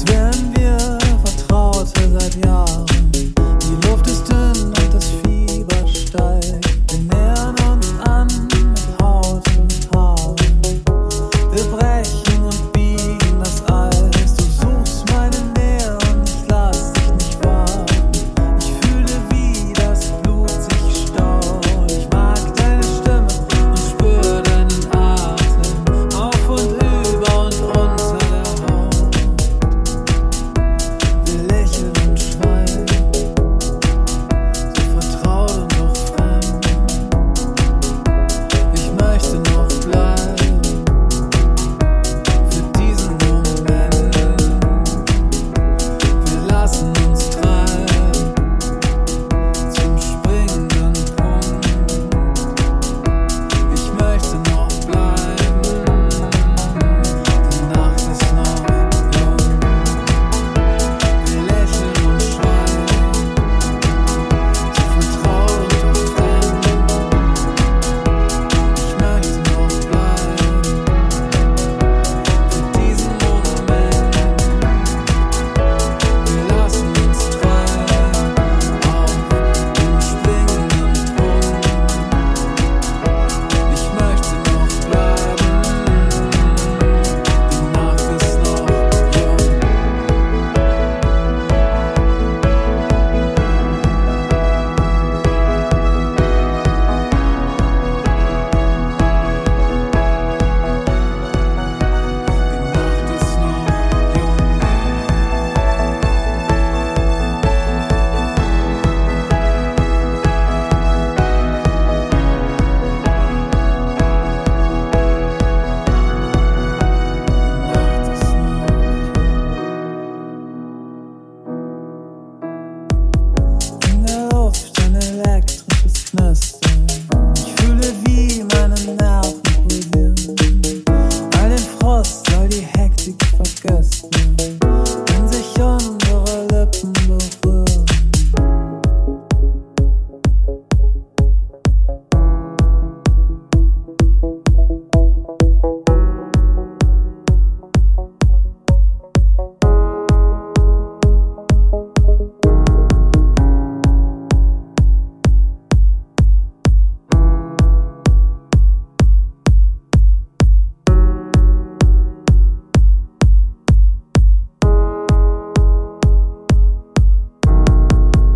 It's